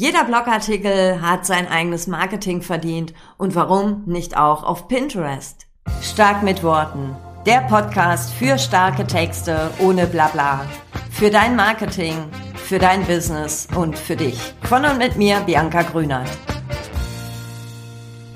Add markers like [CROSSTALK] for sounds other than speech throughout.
Jeder Blogartikel hat sein eigenes Marketing verdient und warum nicht auch auf Pinterest? Stark mit Worten. Der Podcast für starke Texte ohne Blabla. Für dein Marketing, für dein Business und für dich. Von und mit mir, Bianca Grünert.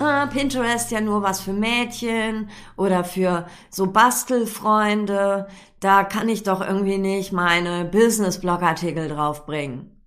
Ah, Pinterest ja nur was für Mädchen oder für so Bastelfreunde. Da kann ich doch irgendwie nicht meine Business-Blog-Artikel draufbringen.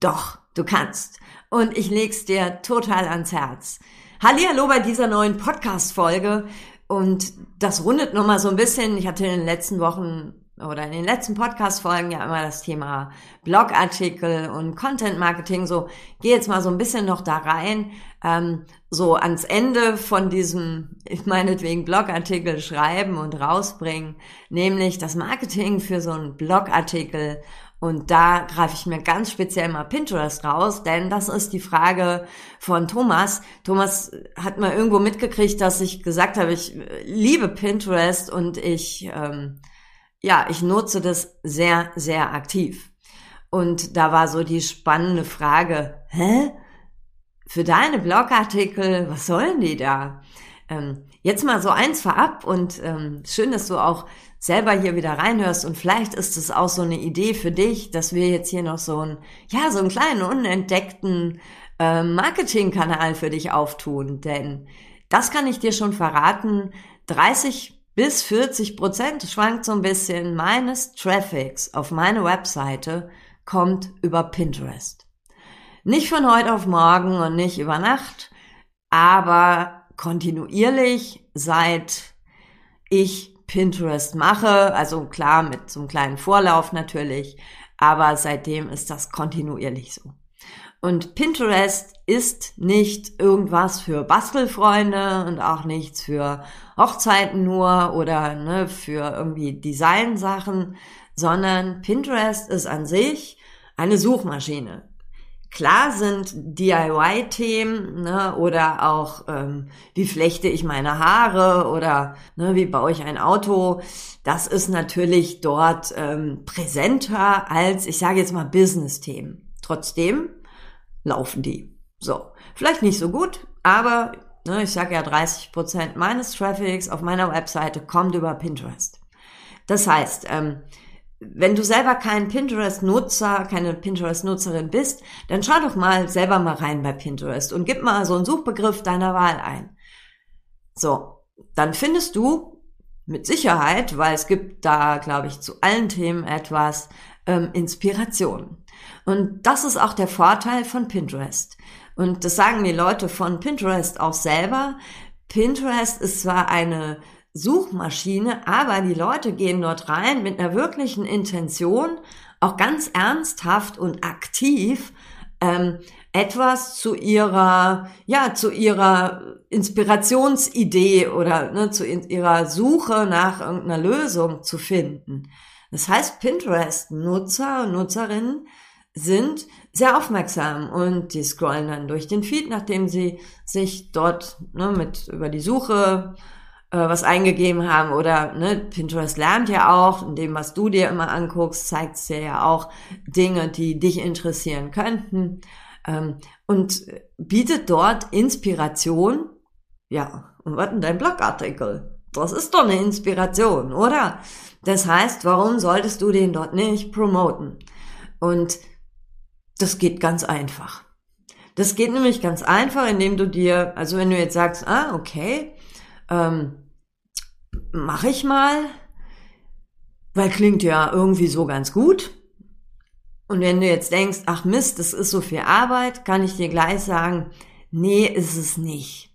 Doch, du kannst. Und ich leg's dir total ans Herz. Hallihallo bei dieser neuen Podcast-Folge. Und das rundet nochmal so ein bisschen. Ich hatte in den letzten Wochen oder in den letzten Podcast-Folgen ja immer das Thema Blogartikel und Content Marketing. So, gehe jetzt mal so ein bisschen noch da rein, ähm, so ans Ende von diesem, meinetwegen Blogartikel schreiben und rausbringen, nämlich das Marketing für so einen Blogartikel und da greife ich mir ganz speziell mal Pinterest raus, denn das ist die Frage von Thomas. Thomas hat mal irgendwo mitgekriegt, dass ich gesagt habe, ich liebe Pinterest und ich, ähm, ja, ich nutze das sehr, sehr aktiv. Und da war so die spannende Frage, hä? Für deine Blogartikel, was sollen die da? Ähm, jetzt mal so eins vorab und ähm, schön, dass du auch selber hier wieder reinhörst und vielleicht ist es auch so eine Idee für dich, dass wir jetzt hier noch so ein, ja, so einen kleinen unentdeckten äh, Marketingkanal für dich auftun, denn das kann ich dir schon verraten, 30 bis 40 Prozent schwankt so ein bisschen meines Traffics auf meine Webseite kommt über Pinterest. Nicht von heute auf morgen und nicht über Nacht, aber kontinuierlich seit ich Pinterest mache. Also klar, mit so einem kleinen Vorlauf natürlich. Aber seitdem ist das kontinuierlich so. Und Pinterest ist nicht irgendwas für Bastelfreunde und auch nichts für Hochzeiten nur oder ne, für irgendwie Designsachen, sondern Pinterest ist an sich eine Suchmaschine. Klar sind DIY-Themen ne, oder auch ähm, wie flechte ich meine Haare oder ne, wie baue ich ein Auto. Das ist natürlich dort ähm, präsenter als, ich sage jetzt mal, Business-Themen. Trotzdem laufen die. So, vielleicht nicht so gut, aber ne, ich sage ja, 30 Prozent meines Traffics auf meiner Webseite kommt über Pinterest. Das heißt, ähm, wenn du selber kein Pinterest-Nutzer, keine Pinterest-Nutzerin bist, dann schau doch mal selber mal rein bei Pinterest und gib mal so einen Suchbegriff deiner Wahl ein. So, dann findest du mit Sicherheit, weil es gibt da, glaube ich, zu allen Themen etwas ähm, Inspiration. Und das ist auch der Vorteil von Pinterest. Und das sagen die Leute von Pinterest auch selber. Pinterest ist zwar eine Suchmaschine, aber die Leute gehen dort rein mit einer wirklichen Intention, auch ganz ernsthaft und aktiv ähm, etwas zu ihrer, ja, zu ihrer Inspirationsidee oder ne, zu ihrer Suche nach irgendeiner Lösung zu finden. Das heißt, Pinterest-Nutzer und Nutzerinnen sind sehr aufmerksam und die scrollen dann durch den Feed, nachdem sie sich dort ne, mit über die Suche was eingegeben haben oder ne, Pinterest lernt ja auch, in dem, was du dir immer anguckst, zeigt es dir ja auch Dinge, die dich interessieren könnten ähm, und bietet dort Inspiration. Ja, und was denn dein Blogartikel? Das ist doch eine Inspiration, oder? Das heißt, warum solltest du den dort nicht promoten? Und das geht ganz einfach. Das geht nämlich ganz einfach, indem du dir, also wenn du jetzt sagst, ah, okay, ähm, mache ich mal, weil klingt ja irgendwie so ganz gut. Und wenn du jetzt denkst, ach Mist, das ist so viel Arbeit, kann ich dir gleich sagen, nee, ist es nicht.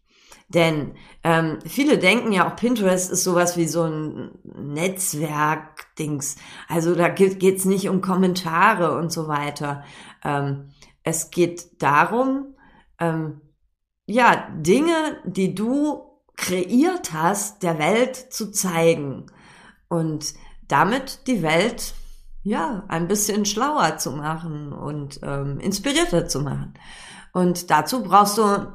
Denn ähm, viele denken ja auch, Pinterest ist sowas wie so ein Netzwerk-Dings. Also da geht es nicht um Kommentare und so weiter. Ähm, es geht darum, ähm, ja, Dinge, die du kreiert hast, der Welt zu zeigen und damit die Welt ja ein bisschen schlauer zu machen und ähm, inspirierter zu machen. Und dazu brauchst du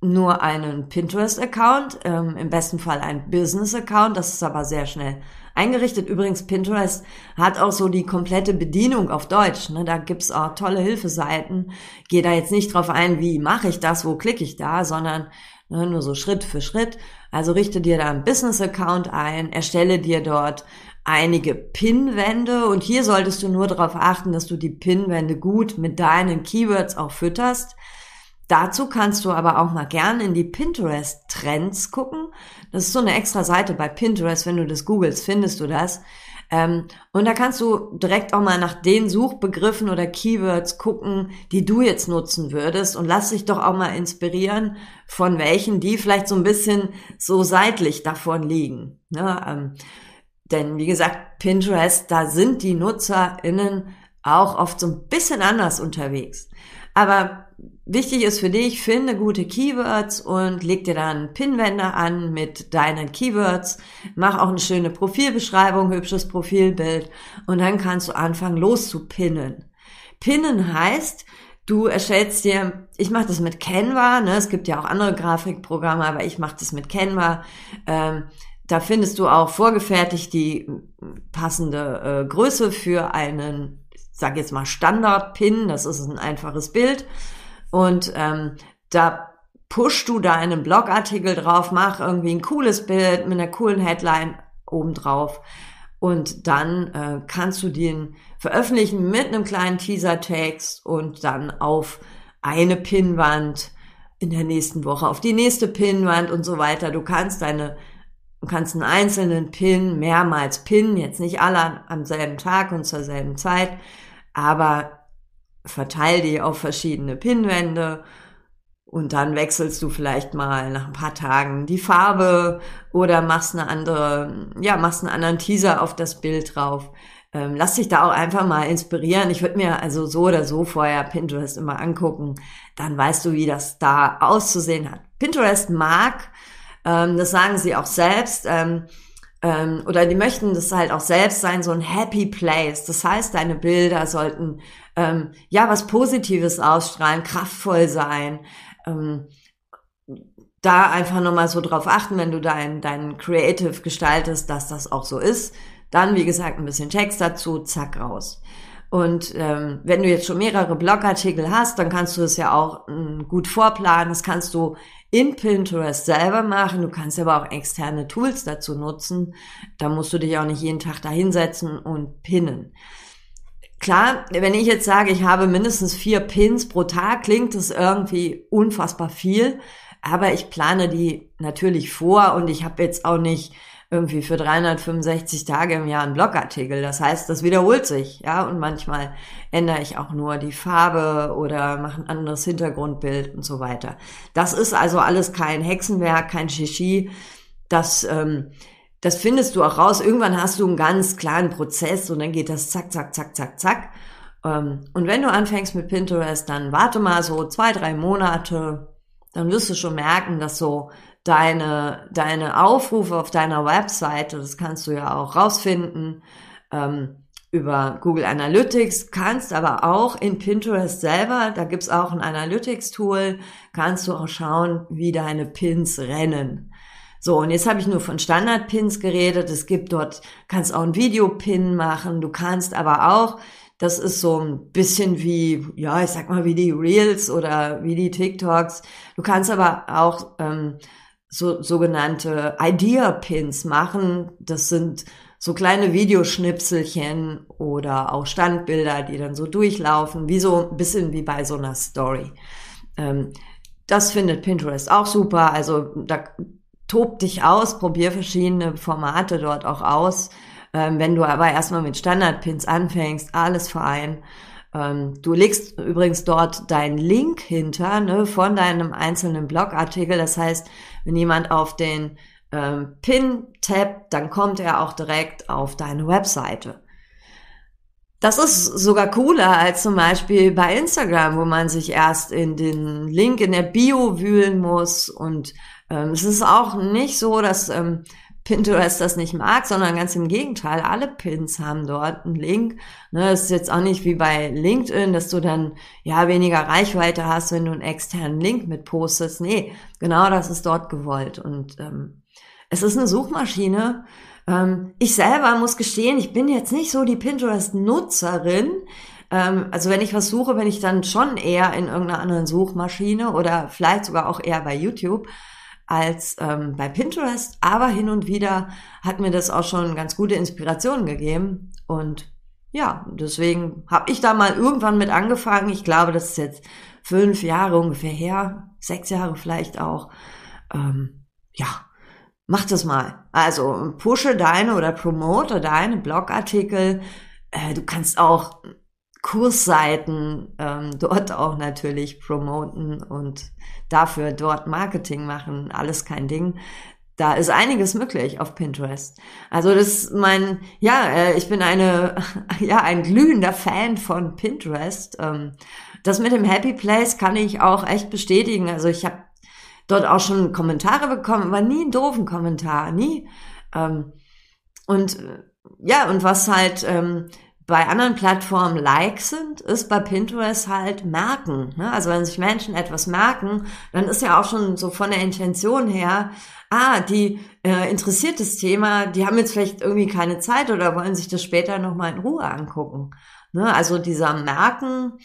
nur einen Pinterest-Account, ähm, im besten Fall ein Business-Account, das ist aber sehr schnell eingerichtet. Übrigens, Pinterest hat auch so die komplette Bedienung auf Deutsch. Ne? Da gibt's auch tolle Hilfeseiten. Gehe da jetzt nicht drauf ein, wie mache ich das, wo klicke ich da, sondern ne, nur so Schritt für Schritt. Also richte dir da einen Business-Account ein, erstelle dir dort einige Pinwände und hier solltest du nur darauf achten, dass du die Pinwände gut mit deinen Keywords auch fütterst. Dazu kannst du aber auch mal gern in die Pinterest Trends gucken. Das ist so eine extra Seite bei Pinterest. Wenn du das googelst, findest du das. Ähm, und da kannst du direkt auch mal nach den Suchbegriffen oder Keywords gucken, die du jetzt nutzen würdest und lass dich doch auch mal inspirieren von welchen, die vielleicht so ein bisschen so seitlich davon liegen. Ne? Ähm, denn wie gesagt, Pinterest, da sind die NutzerInnen auch oft so ein bisschen anders unterwegs. Aber wichtig ist für dich, finde gute Keywords und leg dir dann Pinwände an mit deinen Keywords. Mach auch eine schöne Profilbeschreibung, hübsches Profilbild und dann kannst du anfangen loszupinnen. Pinnen heißt, du erstellst dir, ich mache das mit Canva, ne? es gibt ja auch andere Grafikprogramme, aber ich mache das mit Canva. Ähm, da findest du auch vorgefertigt die passende äh, Größe für einen, sag jetzt mal Standard-Pin. Das ist ein einfaches Bild. Und ähm, da pushst du da einen Blogartikel drauf, mach irgendwie ein cooles Bild mit einer coolen Headline obendrauf. Und dann äh, kannst du den veröffentlichen mit einem kleinen Teaser-Text und dann auf eine Pinnwand in der nächsten Woche, auf die nächste Pinnwand und so weiter. Du kannst deine Du kannst einen einzelnen Pin mehrmals pinnen, jetzt nicht alle am selben Tag und zur selben Zeit, aber verteil die auf verschiedene Pinwände und dann wechselst du vielleicht mal nach ein paar Tagen die Farbe oder machst eine andere, ja, machst einen anderen Teaser auf das Bild drauf. Ähm, lass dich da auch einfach mal inspirieren. Ich würde mir also so oder so vorher Pinterest immer angucken. Dann weißt du, wie das da auszusehen hat. Pinterest mag ähm, das sagen sie auch selbst. Ähm, ähm, oder die möchten das halt auch selbst sein, so ein Happy Place. Das heißt, deine Bilder sollten ähm, ja was Positives ausstrahlen, kraftvoll sein. Ähm, da einfach nochmal so drauf achten, wenn du dein, dein Creative gestaltest, dass das auch so ist. Dann, wie gesagt, ein bisschen Text dazu, zack, raus. Und ähm, wenn du jetzt schon mehrere Blogartikel hast, dann kannst du es ja auch ähm, gut vorplanen. Das kannst du in Pinterest selber machen. Du kannst aber auch externe Tools dazu nutzen. Da musst du dich auch nicht jeden Tag da hinsetzen und pinnen. Klar, wenn ich jetzt sage, ich habe mindestens vier Pins pro Tag, klingt das irgendwie unfassbar viel. Aber ich plane die natürlich vor und ich habe jetzt auch nicht irgendwie für 365 Tage im Jahr einen Blogartikel. Das heißt, das wiederholt sich, ja, und manchmal ändere ich auch nur die Farbe oder mache ein anderes Hintergrundbild und so weiter. Das ist also alles kein Hexenwerk, kein Shishi. Das, ähm, das findest du auch raus. Irgendwann hast du einen ganz klaren Prozess und dann geht das zack, zack, zack, zack, zack. Ähm, und wenn du anfängst mit Pinterest, dann warte mal so zwei, drei Monate, dann wirst du schon merken, dass so deine, deine Aufrufe auf deiner Webseite, das kannst du ja auch rausfinden ähm, über Google Analytics, kannst aber auch in Pinterest selber, da gibt's auch ein Analytics-Tool, kannst du auch schauen, wie deine Pins rennen. So, und jetzt habe ich nur von Standard-Pins geredet. Es gibt dort, kannst auch ein Video-Pin machen, du kannst aber auch das ist so ein bisschen wie, ja, ich sag mal, wie die Reels oder wie die TikToks. Du kannst aber auch ähm, so sogenannte Idea Pins machen. Das sind so kleine Videoschnipselchen oder auch Standbilder, die dann so durchlaufen, wie so ein bisschen wie bei so einer Story. Ähm, das findet Pinterest auch super. Also da tob dich aus, probier verschiedene Formate dort auch aus. Ähm, wenn du aber erstmal mit Standardpins anfängst, alles fein. Ähm, du legst übrigens dort deinen Link hinter ne, von deinem einzelnen Blogartikel. Das heißt, wenn jemand auf den ähm, Pin tappt, dann kommt er auch direkt auf deine Webseite. Das ist sogar cooler als zum Beispiel bei Instagram, wo man sich erst in den Link in der Bio wühlen muss. Und ähm, es ist auch nicht so, dass ähm, Pinterest das nicht mag, sondern ganz im Gegenteil. Alle Pins haben dort einen Link. Ne, es ist jetzt auch nicht wie bei LinkedIn, dass du dann ja weniger Reichweite hast, wenn du einen externen Link mit postest. Nee, genau das ist dort gewollt. Und ähm, es ist eine Suchmaschine. Ähm, ich selber muss gestehen, ich bin jetzt nicht so die Pinterest-Nutzerin. Ähm, also wenn ich was suche, bin ich dann schon eher in irgendeiner anderen Suchmaschine oder vielleicht sogar auch eher bei YouTube als ähm, bei Pinterest. Aber hin und wieder hat mir das auch schon ganz gute Inspirationen gegeben. Und ja, deswegen habe ich da mal irgendwann mit angefangen. Ich glaube, das ist jetzt fünf Jahre ungefähr her, sechs Jahre vielleicht auch. Ähm, ja, mach das mal. Also pushe deine oder promote deine Blogartikel. Äh, du kannst auch Kursseiten ähm, dort auch natürlich promoten und dafür dort Marketing machen. Alles kein Ding. Da ist einiges möglich auf Pinterest. Also das ist mein, ja, äh, ich bin eine, [LAUGHS] ja, ein glühender Fan von Pinterest. Ähm, das mit dem Happy Place kann ich auch echt bestätigen. Also ich habe dort auch schon Kommentare bekommen, aber nie einen doofen Kommentar, nie. Ähm, und ja, und was halt ähm, bei anderen Plattformen Likes sind, ist bei Pinterest halt merken. Ne? Also wenn sich Menschen etwas merken, dann ist ja auch schon so von der Intention her, ah, die äh, interessiert das Thema, die haben jetzt vielleicht irgendwie keine Zeit oder wollen sich das später nochmal in Ruhe angucken. Ne? Also dieser Merken,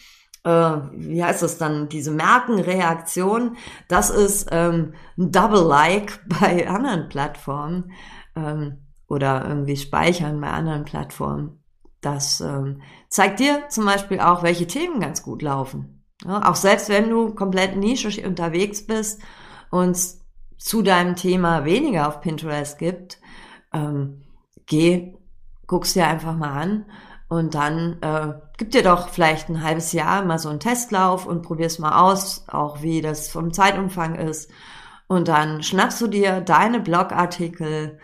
äh, wie heißt das dann, diese Merkenreaktion, das ist ähm, ein Double Like [LAUGHS] bei anderen Plattformen ähm, oder irgendwie Speichern bei anderen Plattformen. Das ähm, zeigt dir zum Beispiel auch, welche Themen ganz gut laufen. Ja, auch selbst wenn du komplett nischig unterwegs bist und zu deinem Thema weniger auf Pinterest gibt, ähm, geh, guck's dir einfach mal an und dann äh, gib dir doch vielleicht ein halbes Jahr mal so einen Testlauf und probier's mal aus, auch wie das vom Zeitumfang ist. Und dann schnappst du dir deine Blogartikel,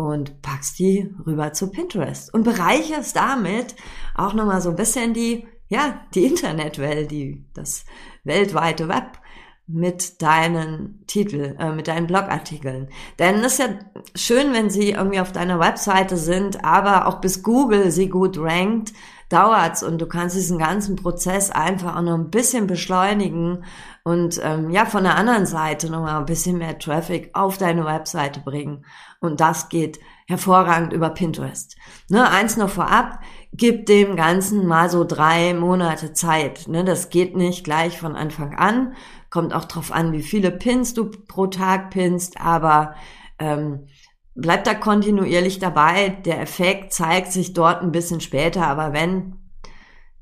und packst die rüber zu Pinterest und bereicherst damit auch nochmal so ein bisschen die, ja, die Internetwelt, die, das weltweite Web mit deinen Titel, äh, mit deinen Blogartikeln. Denn es ist ja schön, wenn sie irgendwie auf deiner Webseite sind, aber auch bis Google sie gut rankt, dauert's und du kannst diesen ganzen Prozess einfach auch noch ein bisschen beschleunigen und ähm, ja, von der anderen Seite nochmal ein bisschen mehr Traffic auf deine Webseite bringen. Und das geht hervorragend über Pinterest. Ne, eins noch vorab, gib dem Ganzen mal so drei Monate Zeit. Ne, das geht nicht gleich von Anfang an. Kommt auch drauf an, wie viele Pins du pro Tag pinst, aber ähm, bleib da kontinuierlich dabei. Der Effekt zeigt sich dort ein bisschen später, aber wenn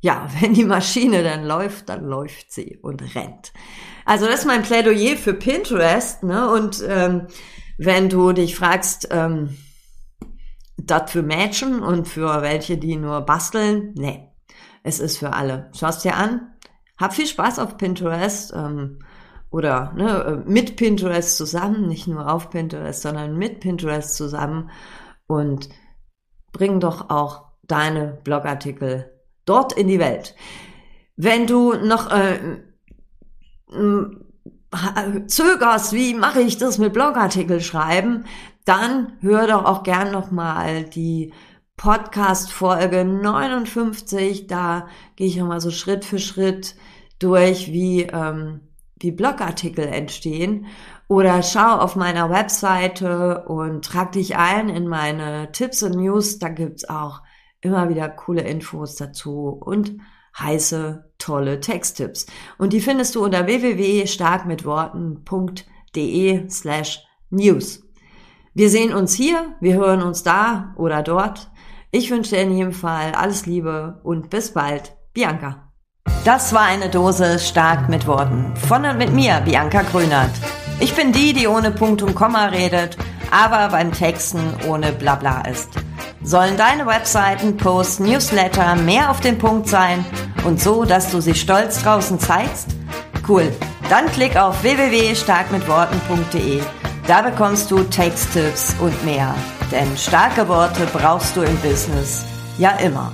ja, [LAUGHS] wenn die Maschine dann läuft, dann läuft sie und rennt. Also das ist mein Plädoyer für Pinterest, ne? Und ähm, wenn du dich fragst, ähm, das für Mädchen und für welche, die nur basteln, nee, es ist für alle. Schau's dir an, hab viel Spaß auf Pinterest ähm, oder ne, mit Pinterest zusammen, nicht nur auf Pinterest, sondern mit Pinterest zusammen und bring doch auch deine Blogartikel dort in die Welt. Wenn du noch äh, zögerst, wie mache ich das mit Blogartikel schreiben, dann hör doch auch gern noch mal die Podcast Folge 59. Da gehe ich noch mal so Schritt für Schritt durch, wie ähm, wie Blogartikel entstehen. Oder schau auf meiner Webseite und trag dich ein in meine Tipps und News. Da gibt's auch immer wieder coole Infos dazu und heiße, tolle Texttipps. Und die findest du unter www.starkmitworten.de slash news. Wir sehen uns hier, wir hören uns da oder dort. Ich wünsche dir in jedem Fall alles Liebe und bis bald, Bianca. Das war eine Dose stark mit Worten. Von und mit mir, Bianca Grünert. Ich bin die, die ohne Punkt und Komma redet, aber beim Texten ohne Blabla ist. Sollen deine Webseiten, Posts, Newsletter mehr auf den Punkt sein und so, dass du sie stolz draußen zeigst? Cool. Dann klick auf www.starkmitworten.de. Da bekommst du Texttipps und mehr. Denn starke Worte brauchst du im Business ja immer.